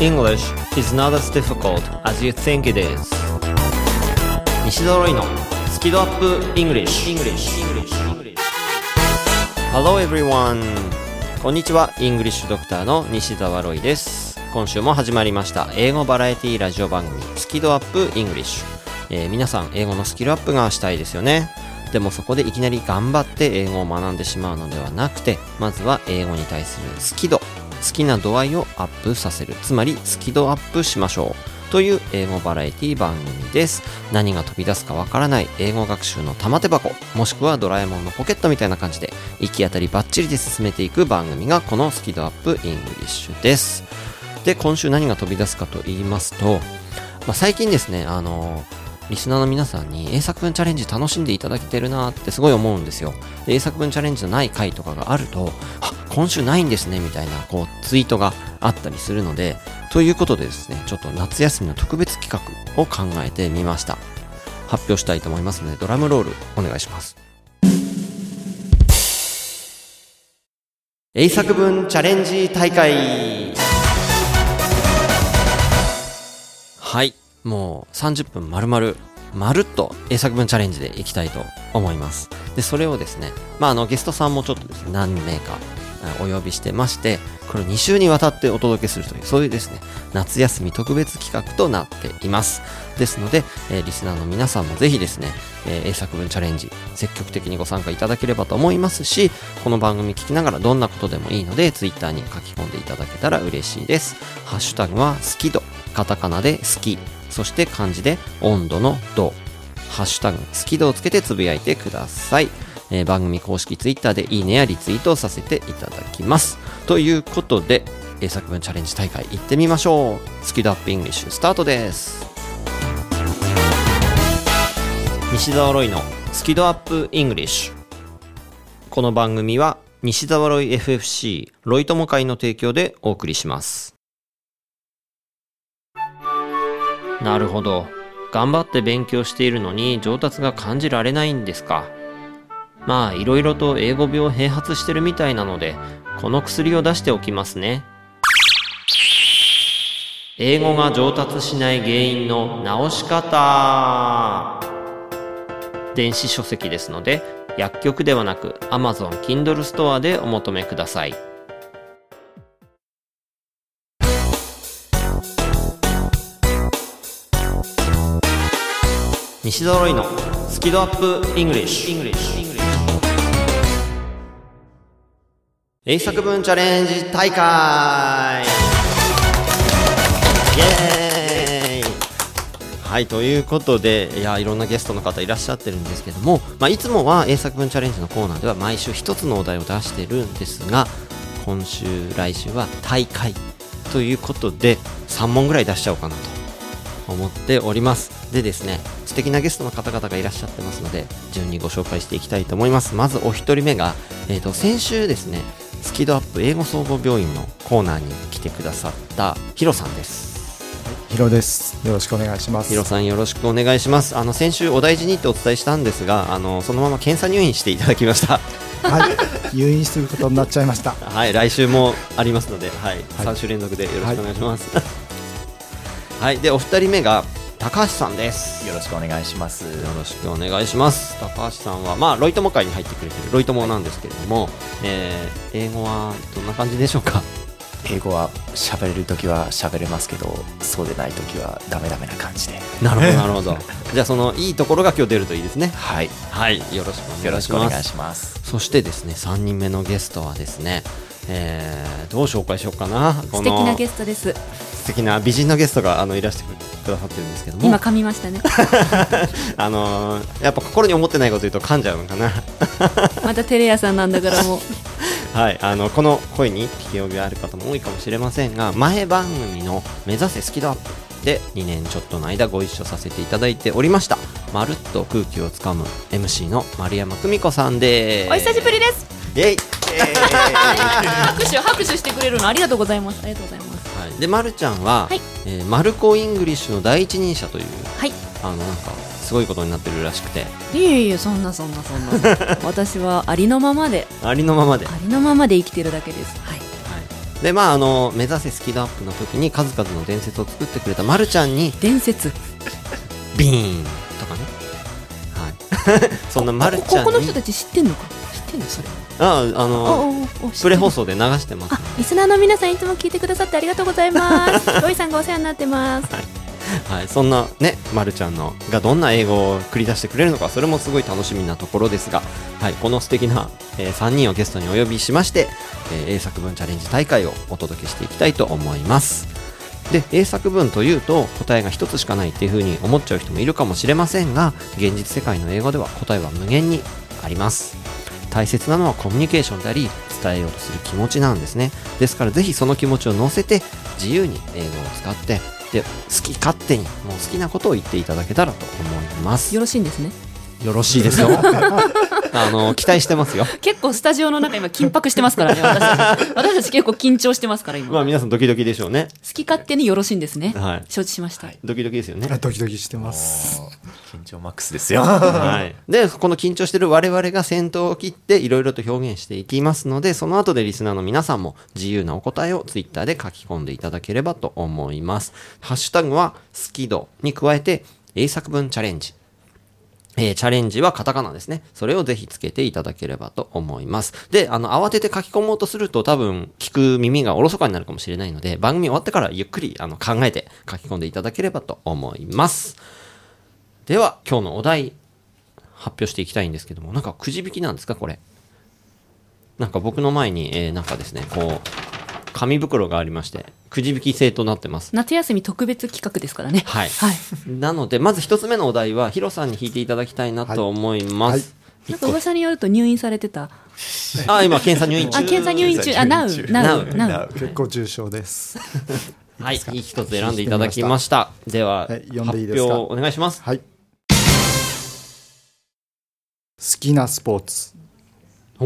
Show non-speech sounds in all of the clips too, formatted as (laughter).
English is not as difficult as you think it is. 西ドロイのスキドアップ English, English. Hello everyone. こんにちは。English ドクターの西澤ロイです。今週も始まりました。英語バラエティラジオ番組スキドアップ English、えー皆さん英語のスキルアップがしたいですよね。でもそこでいきなり頑張って英語を学んでしまうのではなくてまずは英語に対する好き度好きな度合いをアップさせる。つまりスキドアップしましょうという英語バラエティ番組です。何が飛び出すかわからない。英語学習の玉手箱。もしくはドラえもんのポケットみたいな感じで。行き当たりバッチリで進めていく番組がこのスキドアップイングリッシュです。で今週何が飛び出すかと言いますと、まあ、最近ですねあのリスナーの皆さんに英作文チャレンジ楽しんでいただけてるなってすごい思うんですよ。英作文チャレンジのない回とかがあると、あ、今週ないんですねみたいなこうツイートがあったりするので、ということでですね、ちょっと夏休みの特別企画を考えてみました。発表したいと思いますので、ドラムロールお願いします。英作文チャレンジ大会はい。もう30分丸々、まるっと英作文チャレンジでいきたいと思います。で、それをですね、まあ、あの、ゲストさんもちょっとですね、何名かあお呼びしてまして、これ2週にわたってお届けするという、そういうですね、夏休み特別企画となっています。ですので、えーリスナーの皆さんもぜひですね、えー英作文チャレンジ、積極的にご参加いただければと思いますし、この番組聞きながらどんなことでもいいので、ツイッターに書き込んでいただけたら嬉しいです。ハッシュタグは好き度、カタカナで好き、そして漢字で温度の度、ハッシュタグ好き度をつけてつぶやいてください。えー番組公式ツイッターでいいねやリツイートをさせていただきます。ということで、英作文チャレンジ大会行ってみましょう。スキドアップイングリッシュスタートです。西澤ロイのスキドアップイングリッシュ。この番組は西澤ロイ FFC ロイ友会の提供でお送りします。なるほど。頑張って勉強しているのに上達が感じられないんですか。まあ、いろいろと英語病併発してるみたいなので、この薬を出しておきますね。英語が上達しない原因の直し方。電子書籍ですので、薬局ではなく Amazon Kindle ストアでお求めください。西ドロイのスキドアップイングリッシュ英作文チャレンジ大会。イエーイ。はい、ということで、いや、いろんなゲストの方いらっしゃってるんですけども、まあ、いつもは英作文チャレンジのコーナーでは毎週一つのお題を出してるんですが、今週、来週は大会ということで、3問ぐらい出しちゃおうかなと思っております。でですね素敵なゲストの方々がいらっしゃってますので順にご紹介していきたいと思います。まずお一人目が、えー、と先週ですねスキドアップ英語総合病院のコーナーに来てくださったヒロさんですヒロです。よろしくお願いします。ヒロさんよろしくお願いしますあの先週お大事にってお伝えしたんですがあのそのまま検査入院していただきましたはい、入院することになっちゃいました。(laughs) はい、来週もありますので、はい、3週連続でよろしくお願いします。はい、で、お二人目が高橋さんです。よろしくお願いします。よろしくお願いします。高橋さんは、まあ、ロイ友会に入ってくれてるロイ友なんですけれども、えー英語はどんな感じでしょうか？英語は喋れるときは喋れますけど、そうでないときはダメダメな感じで。なるほど、(laughs) なるほど。じゃあ、そのいいところが今日出るといいですね。はい。はい、よろしくおよろ願いします。しくお願いします。そしてですね、3人目のゲストはですね、えーどう紹介しようかな。素敵なゲストです。素敵な美人のゲストがあのいらしてくださってるんですけども今噛みましたね。(laughs) あのーやっぱ心に思ってないこと言うと噛んじゃうのかなまたテレ屋さんなんだからもう。(laughs) はいあのこの声に聞き覚えある方も多いかもしれませんが前番組の「目指せスキドアップ」で2年ちょっとの間ご一緒させていただいておりましたまるっと空気をつかむ MC の丸山久美子さんですお久しぶりです。イエイ拍手拍手してくれるのありがとうございます。ありがとうございます。はい、で、まるちゃんは、はいえーマルコ・イングリッシュの第一人者という、はい。あの、なんか、すごいことになってるらしくて、いえいえそんなそんなそんな。(laughs) 私はありのままでありのままで、はありのままで生きてるだけです。はい。い、でまああの目指せスキルアップの時に数々の伝説を作ってくれたまるちゃんに伝説ビーン (laughs) そんなまるちゃんに。ここの人たち知ってんのか？知ってんの？それ。ああおのプレ放送で流してます。あリスナーの皆さんいつも聞いてくださってありがとうございます。(laughs) ロイさんがお世話になってます。はい、そんなね、まるちゃんのがどんな英語を繰り出してくれるのか、それもすごい楽しみなところですが、はい、この素敵な、え3人をゲストにお呼びしまして、えー英作文チャレンジ大会をお届けしていきたいと思います。で、英作文というと答えが一つしかないっていう風に思っちゃう人もいるかもしれませんが、現実世界の英語では答えは無限にあります。大切なのはコミュニケーションであり伝えようとする気持ちなんですね。ですからぜひその気持ちを乗せて自由に英語を使ってで好き勝手にもう好きなことを言っていただけたらと思います。よろしいんですね。よろしいですよ。(laughs) あの期待してますよ。結構スタジオの中今緊迫してますからね私たち。私たち結構緊張してますから今、まあ皆さんドキドキでしょうね。好き勝手によろしいんですね、はい。承知しました、ドキドキですよね。あドキドキしてます。緊張マックスですよ。はい、でこの緊張してる我々が先頭を切っていろいろと表現していきますのでその後でリスナーの皆さんも自由なお答えをツイッターで書き込んでいただければと思います。ハッシュタグはスキドに加えて英作文チャレンジえーチャレンジはカタカナですね。それをぜひつけていただければと思います。で、あの、慌てて書き込もうとすると多分聞く耳がおろそかになるかもしれないので、番組終わってからゆっくりあの考えて書き込んでいただければと思います。では、今日のお題、発表していきたいんですけども、なんかくじ引きなんですか、これ？なんか僕の前に、えーなんかですね、こう、紙袋がありまして、くじ引き制となってます。夏休み特別企画ですからねはい。はいなので、まず一つ目のお題は、ヒロさんに引いていただきたいなと思います。なんか噂によると入院されてたあ、今、検査入院あ中。検査入院中あナウナウ Now ナウ結構重症です。はい、いい一つ選んでいただきました。では、はい読ん発でいいですか？表お願いします。はい。好きなスポーツ。お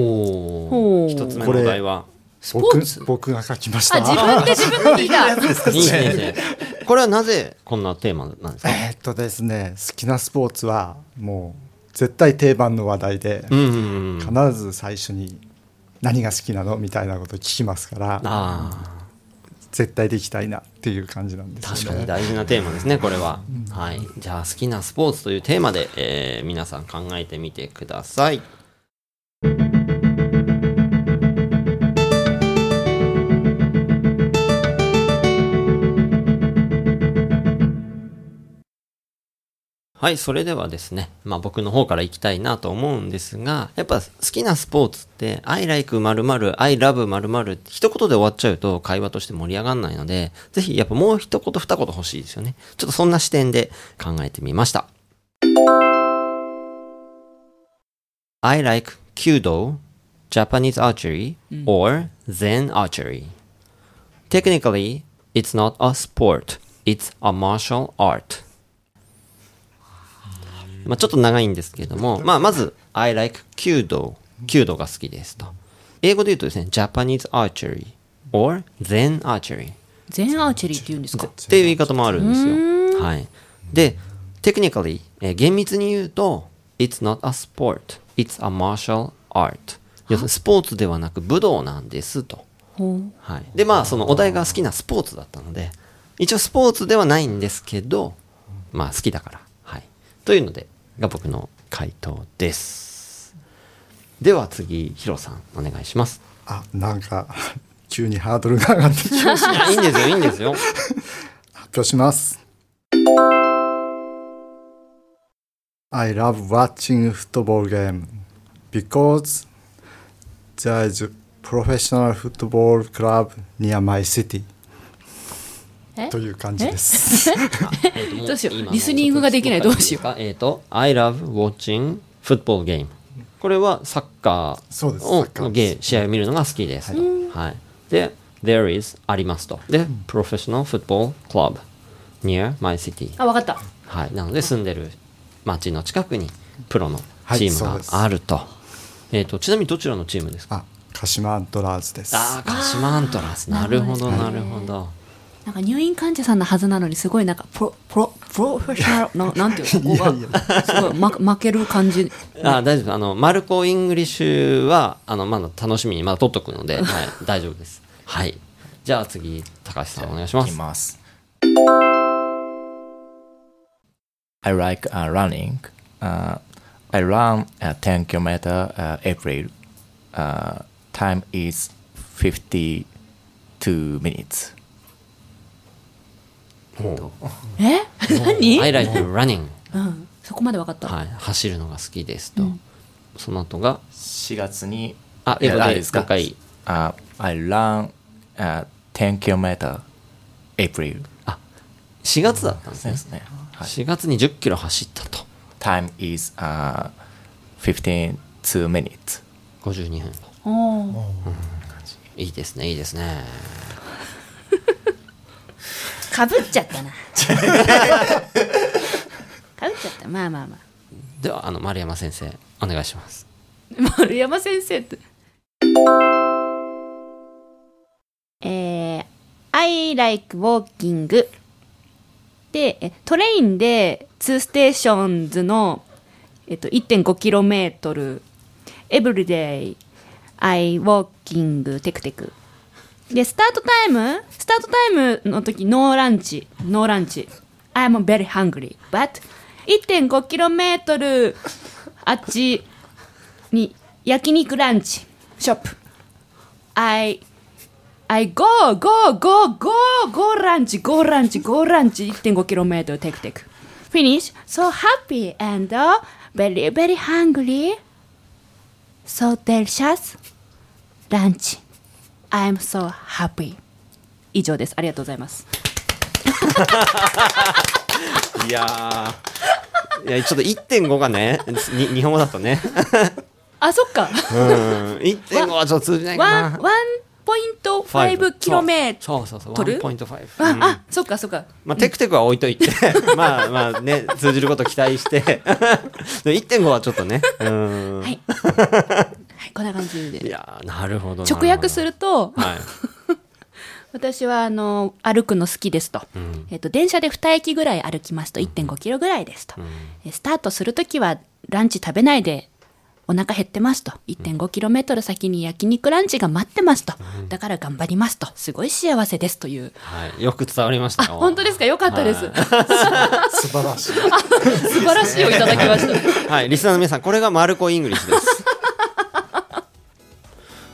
ほうー一つ目のお題は。僕ーツ？僕が書きましあた。自分で自分で聞いたいい先生。(laughs) これはなぜこんなテーマなんですか？えーっとですね、好きなスポーツはもう絶対定番の話題で、うんうんうん。必ず最初に何が好きなのみたいなこと聞きますから、あ絶対できたいなっていう感じなんですね。確かに大事なテーマですね、これは。はい。じゃあ、好きなスポーツというテーマで、えー皆さん考えてみてください。はい、それではですね、まあ僕の方から行きたいなと思うんですが、やっぱ好きなスポーツって、I like 〇〇、I love 〇〇って一言で終わっちゃうと会話として盛り上がんないので、ぜひやっぱもう一言二言欲しいですよね。ちょっとそんな視点で考えてみました。I like Kyudo, Japanese archery, or Zen archery. Technically, it's not a sport, it's a martial art. まあちょっと長いんですけれども、まあまず、I like 弓道。弓道が好きですと。英語で言うとですね、Japanese archery or Zen archery 全アーチェリーって言うんですか？っていう言い方もあるんですよ。はい。で、technically、えー厳密に言うと、it's not a sport, it's a martial art. 要するにスポーツではなく武道なんですと。はい。で、まあ、そのお題が好きなスポーツだったので、一応スポーツではないんですけど、まあ好きだから。はい。というので、が僕の回答です。では次、ヒロさん、お願いします。あ、なんか急にハードルが上がってきました。いや、いいんですよ、いいんですよ。発表します。I love watching football game because there is a professional football club near my city えという感じです。(laughs) どうしようリスニングができないどうしようか？えっ、と、I love watching football game。これはサッカそうですーをサッカーゲー試合を見るのが好きですと。はい。で、there is ありますと。で、professional football club near my city。あわかったはい。なので、住んでる町の近くにプロのはいチームがあると。えっ、と、ちなみにどちらのチームですか？あ、鹿島アントラーズです。ああ、鹿島アントラーズ。なるほど、なるほど。なんか入院患者さんのはずなのにすごいなんかプロプロプロフェッショナルななんていうのここがすごいま負ける感じあ大丈夫あのマルコ・イングリッシュはあのまだ楽しみにまだ取っとくので、はい、大丈夫ですはいじゃあ次高橋さんお願いしまいきすます。I like uh, running. Uh, I run uh, 10 kilometer uh, April. Uh, time is 52 minutes. え？何？I like running うん。そこまで分かった、はい。走るのが好きですと、その後が？4月にあ英語でいやいいですか。もう一回。Uh, I run uh, 10 kilometer April 4月だったんですね。ですね。はい、4月に1 0キロ走ったと。Time is uh, 52 minutes. 52分。おー。いいですねいいですねかぶっちゃったな。(laughs) かぶっちゃった。まあまあまではあの丸山先生お願いします。あ丸山先生って。えー、I like walking でえ train で2 stations の、えっと、1.5km everyday I walking テクテクで start time start time の時 no lunch no lunch I'm very hungry but 1.5km あっちに焼肉ランチショップ I I go go go go go ランチ go ランチ go ランチ 1.5km テクテク finish so happy and very very hungry so delicious ランチ I'm so happy. 以上です。ありがとうございます。(laughs) いやー。いやちょっと1.5がねに日本語だとね。(laughs) あそっか。うん。1.5はちょっと通じないかな。ポイント5キロメートそうそうそう。取る1.5あ、うん。あそっかそっか。まあ、テクテクは置いといて、(laughs) まあまあね、通じること期待して、で1.5はちょっとね、うん。はい、はい、こんな感じいでやーなるほど。直訳するると。はい。(laughs) 私はあの歩くの好きですと,、ん。えっと電車で2駅ぐらい歩きますと1.5キロぐらいですと、えスタートするときはランチ食べないでお腹減ってますと。1.5キロメートル先に焼肉ランチが待ってますと、だから頑張りますと。すごい幸せですという。はい。よく伝わりました。本当ですか？よかったです、はい。素晴らしい。(laughs) 素晴らしいをいただきました。はい、リスナーの皆さん、これがマルコ・イングリッシュです。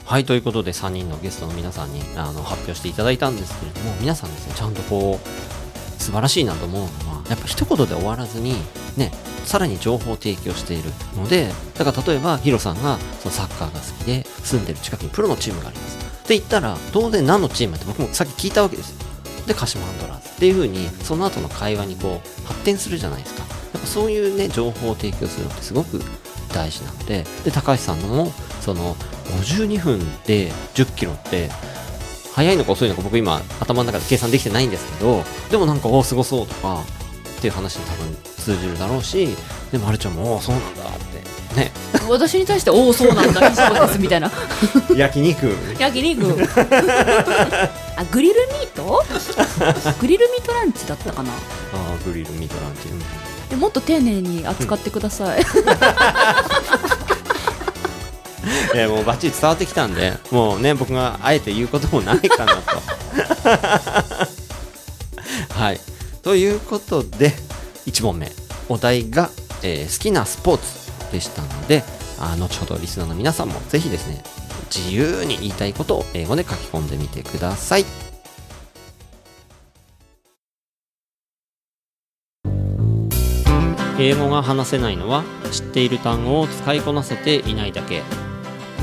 はい、ということで3人のゲストの皆さんにあの発表していただいたんですけれども、皆さんですね、ちゃんとこう、素晴らしいなと思うのは、やっぱ一言で終わらずに、ね、さらに情報を提供しているので、だから例えばヒロさんがそのサッカーが好きで、住んでる近くにプロのチームがあります。って言ったら、当然何のチームって僕もさっき聞いたわけですよ。で、鹿島アンドラーズっていう風に、その後の会話にこう、発展するじゃないですか。やっぱそういうね、情報を提供するのってすごく大事なので、で、高橋さんのも、その、52分で10キロって、早いのか遅いのか僕今頭の中で計算できてないんですけど、でもなんか、おーすごそうとか、っていう話に多分通じるだろうし、でも、あるちゃんも、おーそうなんだって、ね、(laughs) 私に対して「おおそうなんだそうです」みたいな。(laughs) 焼肉、焼肉。あグリルミート？グリルミートランチだったかな。あーグリルミートランチ、うん。でもっと丁寧に扱ってください、(laughs) (laughs) えーもうバッチリ伝わってきたんで、もうね、僕があえて言うこともないかなと。(laughs) はい。ということで、1問目、お題が、えー好きなスポーツでしたので、あ後ほどリスナーの皆さんもぜひですね、自由に言いたいことを英語で書き込んでみてください。英語が話せないのは知っている単語を使いこなせていないだけ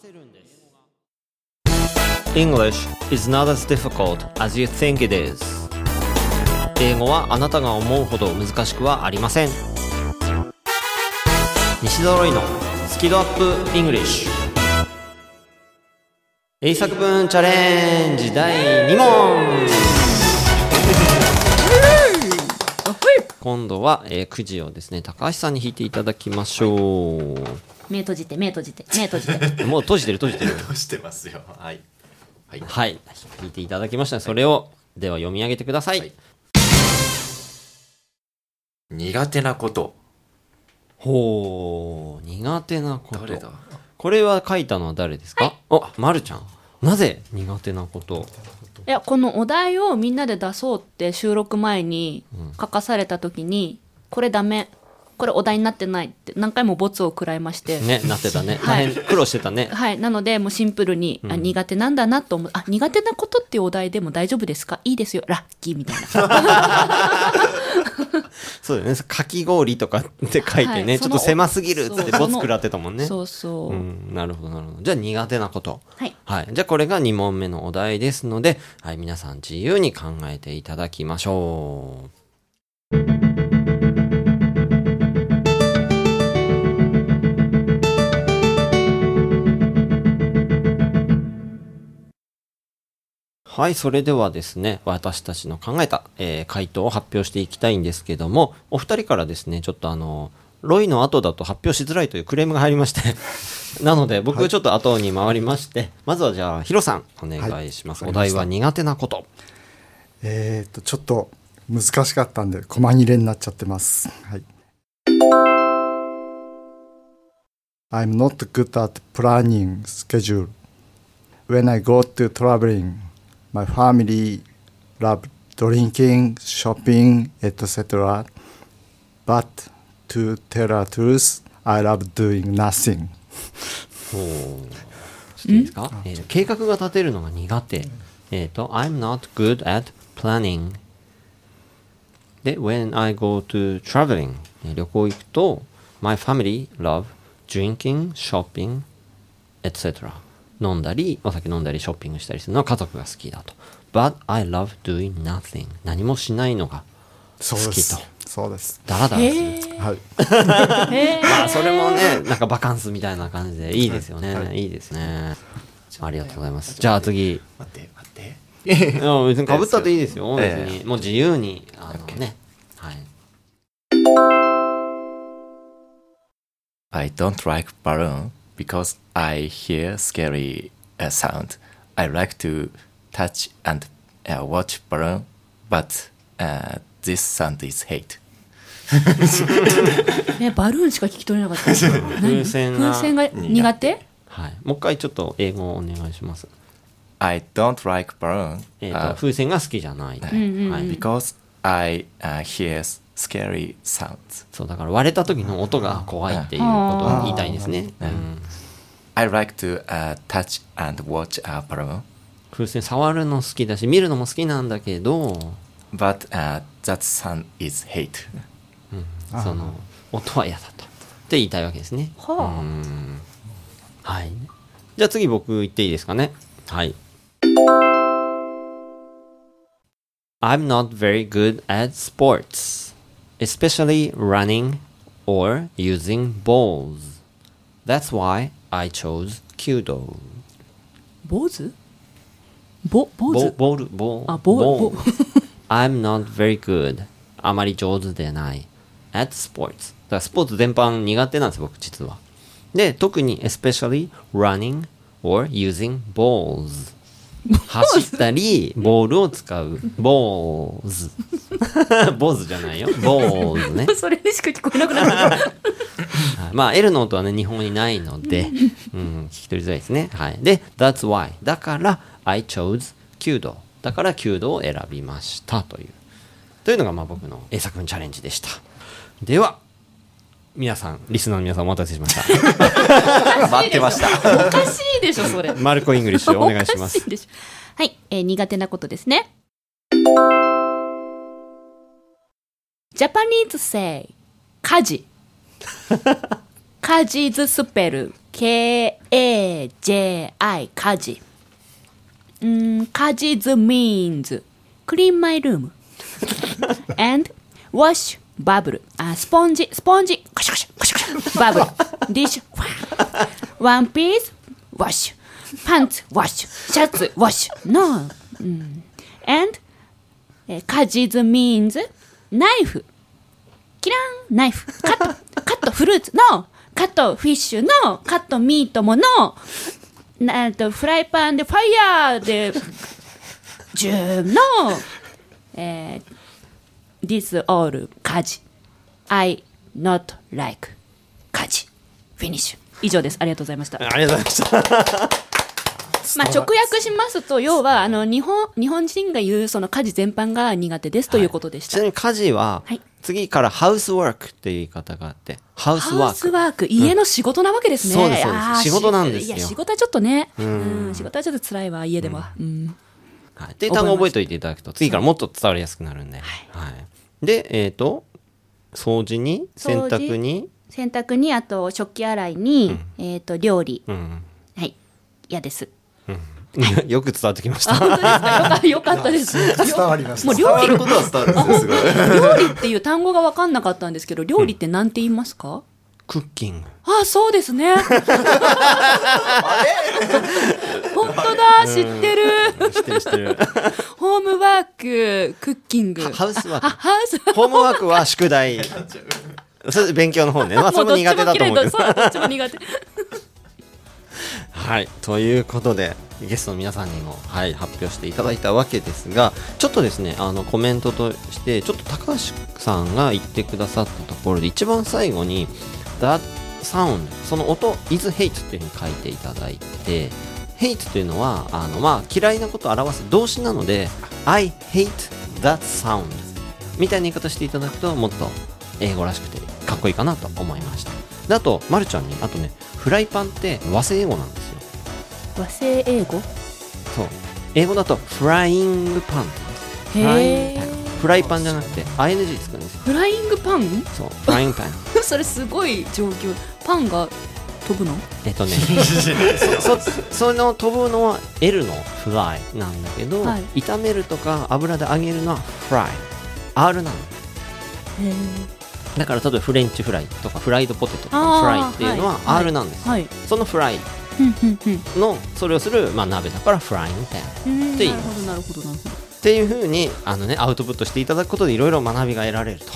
せるんです。English is not as difficult as you think it is. 英語はあなたが思うほど難しくはありません。西澤ロイのスキドアップ English。英作文チャレンジ第2問今度は、えーくじをですね高橋さんに引いていただきましょう、目閉じて目閉じて目閉じて。(laughs) もう閉じてる閉じてる。どうしてますよ。はい。はい。はい。引いていただきました。それをでは読み上げてください、はい。苦手なこと。ほう。苦手なこと。誰だ？これは書いたのは誰ですか、おまるちゃん。なぜ苦手なこと？いやこのお題をみんなで出そうって収録前に書かされた時に、これダメ。これお題になってないって何回もボツを食らいまして、ねなってたね。はい。大変苦労してたね。はい。なのでもうシンプルに、あ苦手なんだなと思う。あ苦手なことっていうお題でも大丈夫ですか？いいですよ。ラッキーみたいな。(laughs) そうだよね。かき氷とかって書いてね、はい。ちょっと狭すぎるってボツ食らってたもんね。そうそう、うん、なるほどなるほど。じゃあ苦手なこと。はい。はい。じゃあこれが2問目のお題ですので、はい、皆さん自由に考えていただきましょう。はい、それではですね、私たちの考えた、えー回答を発表していきたいんですけども、お二人からですね、ちょっとあの、ロイの後だと発表しづらいというクレームが入りまして、(laughs) なので僕ちょっと後に回りまして、まずはじゃあヒロさんお願いします。はいお題は苦手なこと。えっ、とちょっと難しかったんで細切れになっちゃってます。はい。I'm not good at planning schedule. When I go to traveling, my family love drinking, shopping, etc. But to tell the truth, I love doing nothing. ほう(laughs) ちょっといいですか、えー計画が立てるのが苦手。えっ、と、I'm not good at planning. で、when I go to traveling, えー旅行行くと、my family love drinking, shopping, etc. 飲んだり、お酒飲んだり、ショッピングしたりするのは家族が好きだと。But I love doing nothing. 何もしないのがそうです好き。そうです。ダラダラする。はい。(laughs) まあそれもね、なんかバカンスみたいな感じでいいですよね。い、いですね。ありがとうございます。じゃあ次。待って待っていや別に被ったっていいですよ。別えに。もう自由に。あのね。はい。I don't like balloon because I hear scary uh, sound. I like to touch and uh, watch balloon, but uh, this sound is hate. ねバルーンしか聞き取れなかった風船が風船が苦手はい。もう一回ちょっと英語をお願いします。I don't like balloon えっ、と、uh, 風船が好きじゃない。はい。because I uh, hear scary sounds. そう、だから割れた時の音が怖いっていうことを言いたいんですね。うん。I like to uh, touch and watch a balloon, 風船触るの好きだし、見るのも好きなんだけど、but uh, that sound is hate. その、音は嫌だと。って言いたいわけですね。はあうんはい。じゃあ次僕言っていいですかね。はい。I'm not very good at sports, especially running or using balls. That's why I chose Kyudo. 坊主ぼ坊ボ主ボール、ボーあボーボボ (laughs) I'm not very good. あまり上手でない。at sports. だからスポーツ全般苦手なんです、僕実は。で、特に especially running or using balls. 走ったり、ボールを使う。balls。(laughs) 坊主じゃないよ。balls ね。(laughs) それにしか聞こえなくなる (laughs) はいまあ、L の音はね、日本語にないので、うん、聞き取りづらいですね。はい。で、that's why. だから、I chose 弓道。だから、弓道を選びましたという。というのが、まあ、僕の英作文チャレンジでした。では、皆さん、リスナーの皆さんお待たせしました。(laughs) 待ってました。おかしいでしょそれマルコ・イングリッシュお願いしますおか。いでしょはい、えー苦手なことですね。 Japanese say 家事 (laughs) 家事 's spell K-A-J-I 家事うん家事ズ means clean my room and wash バブル。あスポンジ。スポンジ。カシャカシャ。カシャカシャ。バブル。ディッシュ。ワンピース。ワッシュ。pants wash シャツ。wash no、うん、and え、カジズ。means ナイフ。キラン。ナイフ。カット。カット。フルーツ。no カット。フィッシュ。no カット。ミートも no なとフライパンでファイヤーで。ジュー。の、えー、this all 家事 I not like 家事フィニッシュ以上です。ありがとうございました。ありがとうございました。まあ直訳しますと要はあの日本日本人が言うその家事全般が苦手ですということでした、ちなみに家事は、はい。次からハウスワークっていう言い方があって、ハウスワーク。ワーク家の仕事なわけですね、そうですそうです。仕事なんですよ。いや仕事はちょっとね。うん。仕事はちょっと辛いわ。家では、うん。はい。ってい。う単語を覚えておいていただくと、次からもっと伝わりやすくなるんで。はい。で、えっ、と、掃除に、洗濯に、洗濯にあと食器洗いに、えっ、と料理。うん。はい。嫌です。よく伝わってきましあた。本当ですか？よかよかったです。伝わりましたもう料理。ことは伝わるんですよ、すごい。料理っていう単語が分かんなかったんですけど料理って何て言いますか、クッキング。あそうですね (laughs) 本当だ知ってる知ってる知ってる。(laughs) ホームワーククッキングハウスワーあク。ハウスホームワークは宿題。(laughs) それ勉強の方ね。まあ、それも苦手だと思うけど。そうどっちも苦手 (laughs) はい。ということで、ゲストの皆さんにも、はい、発表していただいたわけですが、ちょっとですね、あの、コメントとして、ちょっと高橋さんが言ってくださったところで、一番最後に、that sound、その音、is hate っていうふうに書いていただいて、hate というのは、あの、まあ、嫌いなことを表す動詞なので、I hate that sound みたいな言い方していただくと、もっと英語らしくてかっこいいかなと思いました。であと、まるちゃんに、あとね、フライパンって和製英語なんですよ。和製英語？そう。英語だと、フライングパン。フライングパン。フライパンじゃなくて、ING つくんですよ。フライングパン？そう、フライングパン。(laughs) それすごい状況パンが飛ぶの？えっとね、(laughs) そそその飛ぶのは L のフライなんだけど、はい。炒めるとか油で揚げるのはフライ。R なの。だから例えばフレンチフライとかフライドポテトとかのフライっていうのは R なんですよ。はい。そのフライのそれをする、まあ、鍋だからフライングパン。うんって言いなるますほどなるほど。なるほどっていう風にあのねアウトプットしていただくことでいろいろ学びが得られると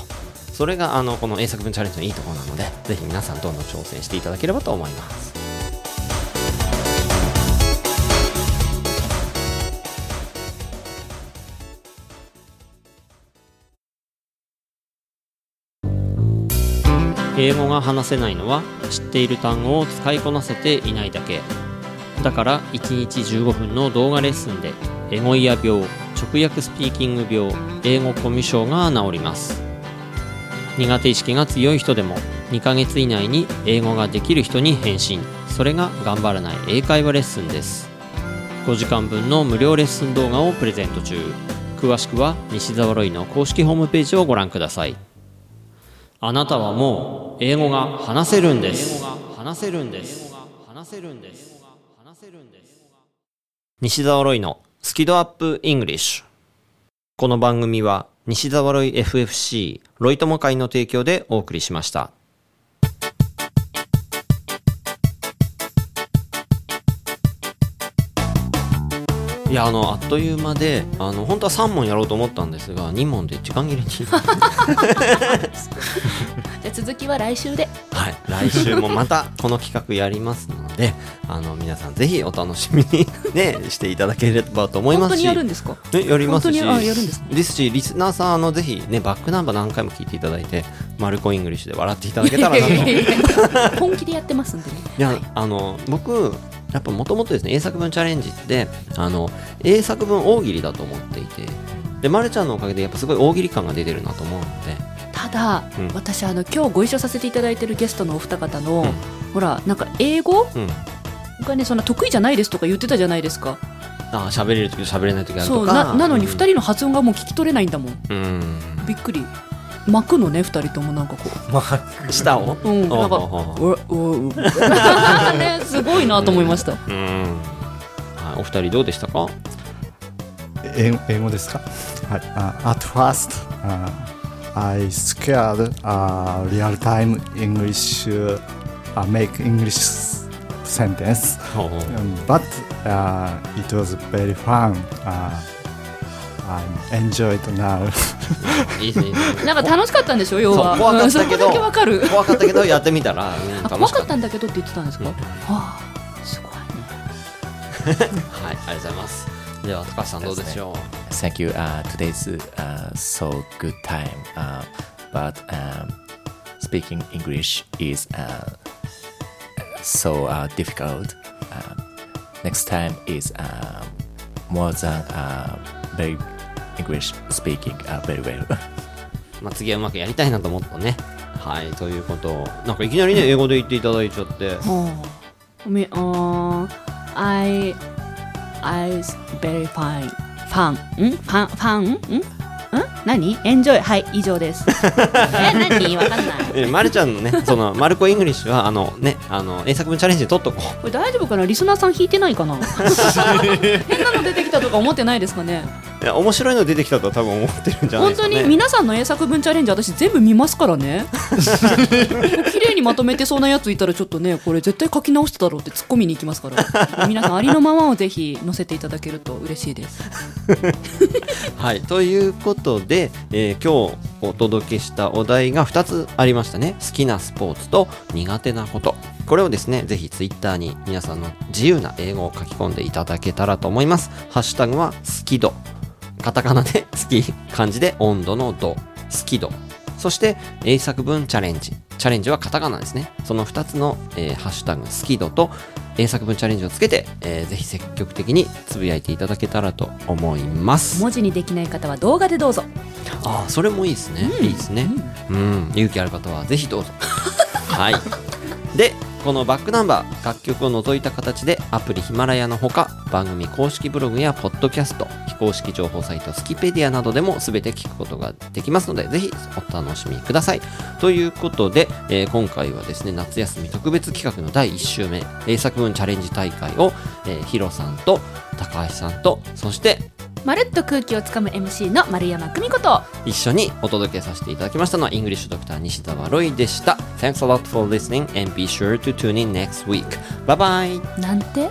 それがあのこの英作文チャレンジのいいところなのでぜひ皆さんどんどん挑戦していただければと思います。英語が話せないのは知っている単語を使いこなせていないだけ。だから1日15分の動画レッスンでエゴイヤ病直訳スピーキング病英語コミュ障が治ります。苦手意識が強い人でも2ヶ月以内に英語ができる人に返信。それが頑張らない英会話レッスンです。5時間分の無料レッスン動画をプレゼント中。詳しくは西澤ロイの公式ホームページをご覧ください。あなたはもう英語が話せるんです。話せるんです。話せるんです。話せるんで西澤ロイのスキドアップイングリッシュ。この番組は西沢ロイ FFC ロイ友会の提供でお送りしました。いやあのあっという間であの本当は3問やろうと思ったんですが2問で時間切れに。(laughs) じゃあ続きは来週で。はい、来週もまたこの企画やりますので、あの皆さんぜひお楽しみにねしていただければと思いますし、本当にやるんですか？ねやりますし、本当にあやるんですか？ですしリスナーさんあのぜひねバックナンバー何回も聞いていただいて、マルコイングリッシュで笑っていただけたらなと。い本気でやってますんでね。やあの僕やっぱもともとですね英作文チャレンジってあの英作文大喜利だと思っていて。で、ま、るちゃんのおかげでやっぱすごい大喜利感が出てるなと思うので、ただ、うん。私あの今日ご一緒させていただいてるゲストのお二方の、うん。ほらなんか英語？うん、がねそんな得意じゃないですとか言ってたじゃないですか。あ喋れる時と喋れない時あるそうとかななのにうん二人の発音がもう聞き取れないんだもん。うん。びっくり巻くのね二人ともなんかこ舌をううんなんかほうほうほうおおおねすごいなと思いましたうんはい、お二人どうでしたか英語英語ですかはい。あ at first、uh, I scared、uh, real time English、uh, make English sentence. ほうほう Um, but uh, it was very fun. Uh, I enjoyed now. (laughs) いいですねいいですね。なんか楽しかったんでしょ？要は。そう怖かったけどうん。そこだけわかる。怖かったけどやってみたら、うんあ怖か楽しかっったたんだけどって言ってたんですか、うん。はあすごい。はいありがとうございます。では高橋さんどうでしょ Thank you. Uh, today's uh, so good time. Uh, but um, speaking English is uh, so uh, difficult. Um, next time is uh, more than uh, very English speaking uh, very well. う (laughs) まあ次はうまくやりたいなと思ったね。はいということ。をなんかいきなりね英語で言っていただいちゃって。はあめあー。I I very fine. ファンん？ファンファンん？ん何？エンジョイはい以上です。(laughs) え何？わかんない。えまるちゃんのねそのマルコイングリッシュはあのねあの英作文チャレンジで取っとこう。これ大丈夫かな？リスナーさん引いてないかな？(laughs) 変なの出てきたとか思ってないですかね？いや面白いの出てきたとは多分思ってるんじゃないですかね本当に皆さんの英作文チャレンジ私全部見ますからね (laughs) 綺麗にまとめてそうなやついたらちょっとねこれ絶対書き直してたろうって突っ込みに行きますから皆さんありのままをぜひ載せていただけると嬉しいです (laughs) はい、ということで、えー今日お届けしたお題が2つありましたね。好きなスポーツと苦手なこと。これをですね、ぜひツイッターに皆さんの自由な英語を書き込んでいただけたらと思います。ハッシュタグは好き度。カタカナで (laughs) 好き、漢字で温度の度。好き度。そして、英作文チャレンジ。チャレンジはカタカナですね。その2つの、えーハッシュタグ、好き度と英作文チャレンジをつけて、えーぜひ積極的につぶやいていただけたらと思います。文字にできない方は動画でどうぞああそれもいいですね、いいですねうん、勇気ある方はぜひどうぞ (laughs) はいでこのバックナンバー楽曲を除いた形でアプリヒマラヤのほか番組公式ブログやポッドキャスト非公式情報サイトスキペディアなどでも全て聞くことができますのでぜひお楽しみください。ということで、えー今回はですね夏休み特別企画の第1週目英作文チャレンジ大会を、えーヒロさんと高橋さんとそしてまるっと空気をつかむ MC の丸山久美子と一緒にお届けさせていただきましたのはイングリッシュドクター西澤ロイでした Thanks a lot for listening and be sure to tune in next week. Bye bye! なんて？